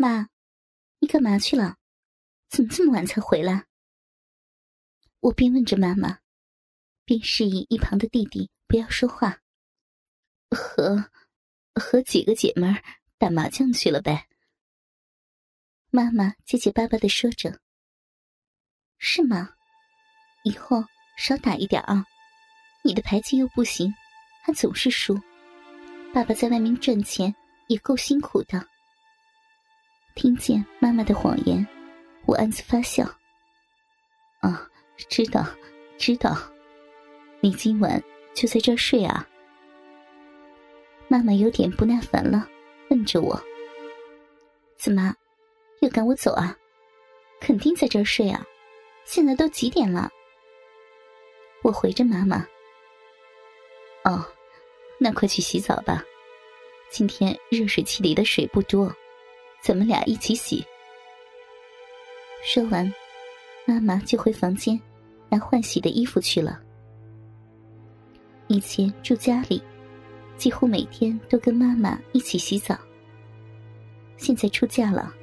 妈，你干嘛去了？怎么这么晚才回来？我边问着妈妈，边示意一旁的弟弟不要说话。和和几个姐妹打麻将去了呗。妈妈结结巴巴的说着。是吗？以后少打一点啊！你的牌技又不行，还总是输。爸爸在外面赚钱也够辛苦的。听见妈妈的谎言，我暗自发笑。啊，知道，知道。你今晚就在这儿睡啊？妈妈有点不耐烦了，问着我：“怎么，又赶我走啊？肯定在这儿睡啊！现在都几点了？”我回着妈妈：“哦，那快去洗澡吧。今天热水器里的水不多。”咱们俩一起洗。说完，妈妈就回房间拿换洗的衣服去了。以前住家里，几乎每天都跟妈妈一起洗澡。现在出嫁了，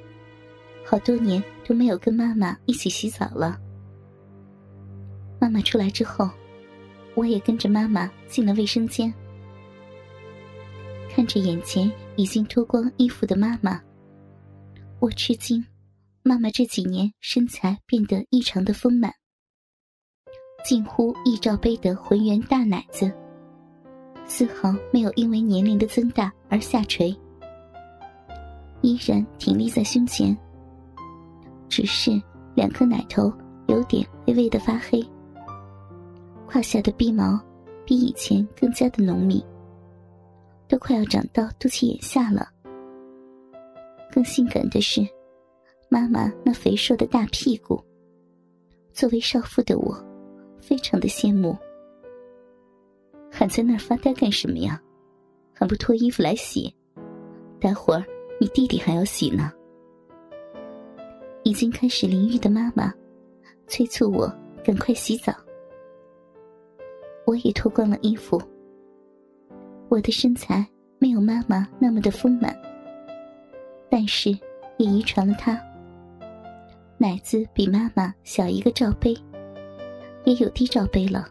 好多年都没有跟妈妈一起洗澡了。妈妈出来之后，我也跟着妈妈进了卫生间，看着眼前已经脱光衣服的妈妈。我吃惊，妈妈这几年身材变得异常的丰满，近乎一罩杯的浑圆大奶子，丝毫没有因为年龄的增大而下垂，依然挺立在胸前。只是两颗奶头有点微微的发黑，胯下的逼毛比以前更加的浓密，都快要长到肚脐眼下了。更性感的是，妈妈那肥硕的大屁股。作为少妇的我，非常的羡慕。还在那儿发呆干什么呀？还不脱衣服来洗？待会儿你弟弟还要洗呢。已经开始淋浴的妈妈，催促我赶快洗澡。我也脱光了衣服。我的身材没有妈妈那么的丰满。但是，也遗传了他。奶子比妈妈小一个罩杯，也有低罩杯了。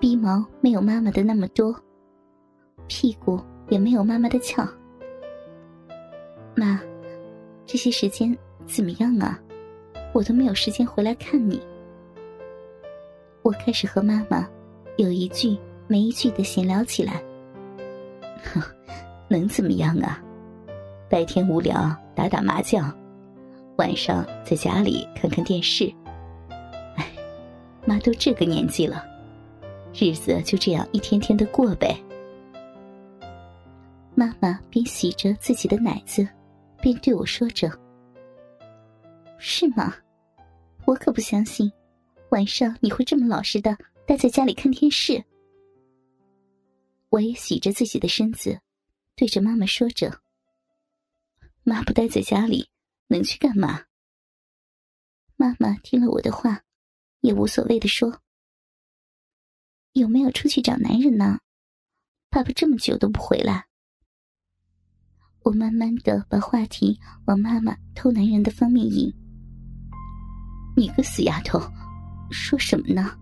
鼻毛没有妈妈的那么多，屁股也没有妈妈的翘。妈，这些时间怎么样啊？我都没有时间回来看你。我开始和妈妈有一句没一句的闲聊起来。哼，能怎么样啊？白天无聊打打麻将，晚上在家里看看电视。哎，妈都这个年纪了，日子就这样一天天的过呗。妈妈边洗着自己的奶子，边对我说着：“是吗？我可不相信，晚上你会这么老实的待在家里看电视。”我也洗着自己的身子，对着妈妈说着。妈不待在家里，能去干嘛？妈妈听了我的话，也无所谓的说：“有没有出去找男人呢？爸爸这么久都不回来。”我慢慢的把话题往妈妈偷男人的方面引。你个死丫头，说什么呢？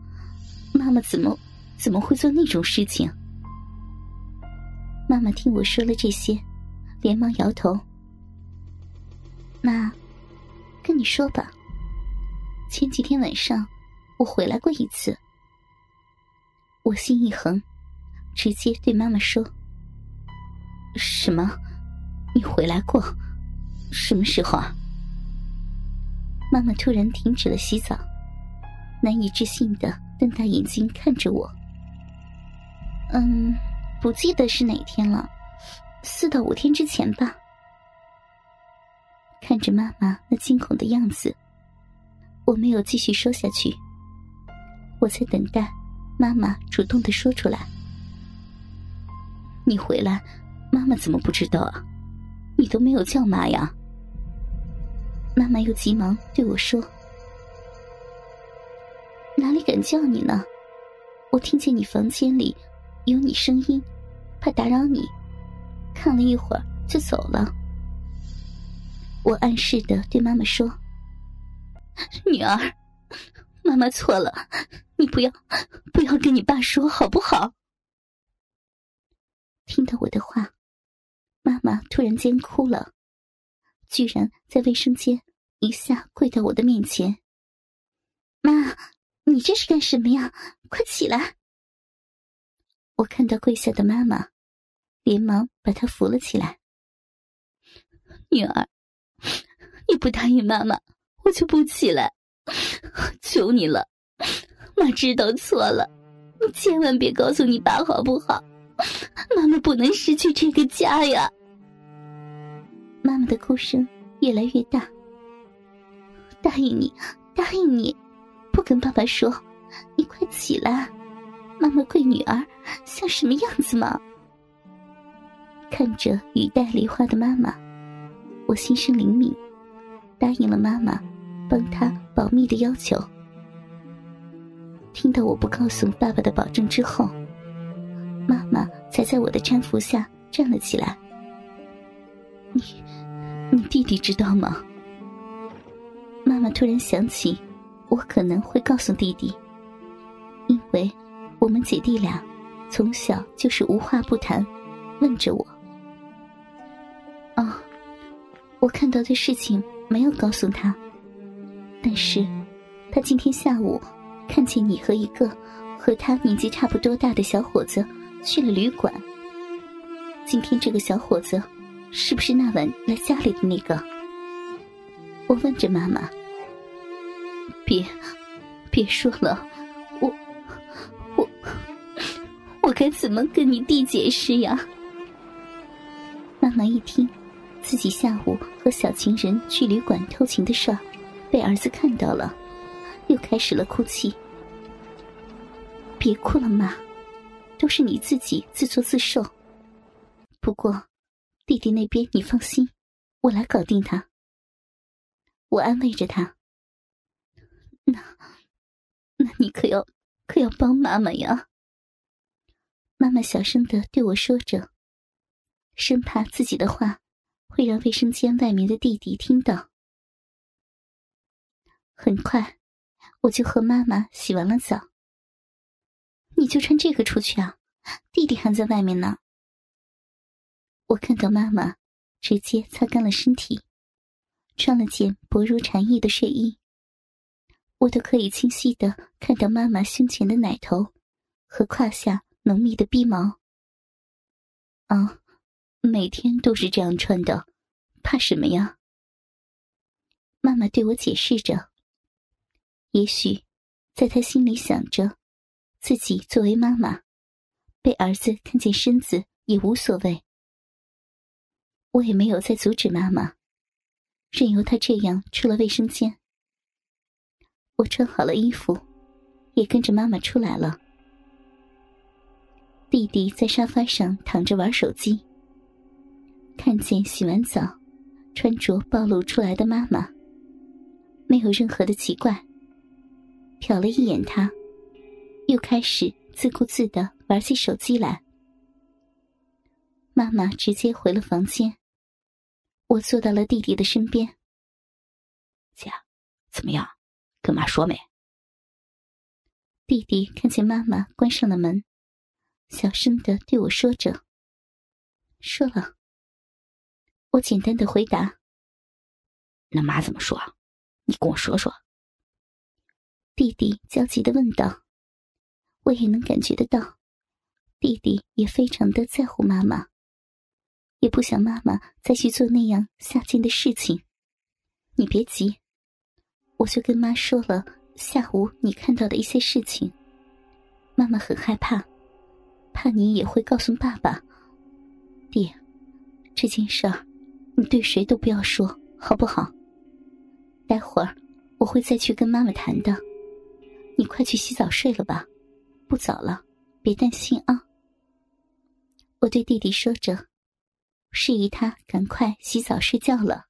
妈妈怎么怎么会做那种事情？妈妈听我说了这些，连忙摇头。妈，跟你说吧，前几天晚上我回来过一次。我心一横，直接对妈妈说：“什么？你回来过？什么时候啊？”妈妈突然停止了洗澡，难以置信的瞪大眼睛看着我。嗯，不记得是哪天了，四到五天之前吧。看着妈妈那惊恐的样子，我没有继续说下去。我在等待妈妈主动的说出来。你回来，妈妈怎么不知道啊？你都没有叫妈呀？妈妈又急忙对我说：“哪里敢叫你呢？我听见你房间里有你声音，怕打扰你，看了一会儿就走了。”我暗示的对妈妈说：“女儿，妈妈错了，你不要不要跟你爸说好不好？”听到我的话，妈妈突然间哭了，居然在卫生间一下跪到我的面前。妈，你这是干什么呀？快起来！我看到跪下的妈妈，连忙把她扶了起来。女儿，你不答应妈妈，我就不起来。求你了，妈知道错了，你千万别告诉你爸好不好？妈妈不能失去这个家呀！妈妈的哭声越来越大。答应你，答应你，不跟爸爸说。你快起来，妈妈跪女儿像什么样子吗？看着语带梨花的妈妈。我心生怜悯，答应了妈妈帮他保密的要求。听到我不告诉爸爸的保证之后，妈妈才在我的搀扶下站了起来。你，你弟弟知道吗？妈妈突然想起，我可能会告诉弟弟，因为我们姐弟俩从小就是无话不谈，问着我。哦我看到的事情没有告诉他，但是，他今天下午看见你和一个和他年纪差不多大的小伙子去了旅馆。今天这个小伙子是不是那晚来家里的那个？我问着妈妈：“别，别说了，我，我，我该怎么跟你弟解释呀？”妈妈一听。自己下午和小情人去旅馆偷情的事儿，被儿子看到了，又开始了哭泣。别哭了，妈，都是你自己自作自受。不过，弟弟那边你放心，我来搞定他。我安慰着他。那，那你可要可要帮妈妈呀。妈妈小声的对我说着，生怕自己的话。会让卫生间外面的弟弟听到。很快，我就和妈妈洗完了澡。你就穿这个出去啊？弟弟还在外面呢。我看到妈妈直接擦干了身体，穿了件薄如蝉翼的睡衣，我都可以清晰的看到妈妈胸前的奶头和胯下浓密的逼毛。啊。每天都是这样穿的，怕什么呀？妈妈对我解释着。也许，在她心里想着，自己作为妈妈，被儿子看见身子也无所谓。我也没有再阻止妈妈，任由她这样出了卫生间。我穿好了衣服，也跟着妈妈出来了。弟弟在沙发上躺着玩手机。看见洗完澡、穿着暴露出来的妈妈，没有任何的奇怪。瞟了一眼他，又开始自顾自的玩起手机来。妈妈直接回了房间，我坐到了弟弟的身边。姐，怎么样？跟妈说没？弟弟看见妈妈关上了门，小声的对我说着：“说了。”我简单的回答：“那妈怎么说？你跟我说说。”弟弟焦急的问道。我也能感觉得到，弟弟也非常的在乎妈妈，也不想妈妈再去做那样下贱的事情。你别急，我就跟妈说了下午你看到的一些事情。妈妈很害怕，怕你也会告诉爸爸。弟，这件事儿。你对谁都不要说，好不好？待会儿我会再去跟妈妈谈的。你快去洗澡睡了吧，不早了，别担心啊。我对弟弟说着，示意他赶快洗澡睡觉了。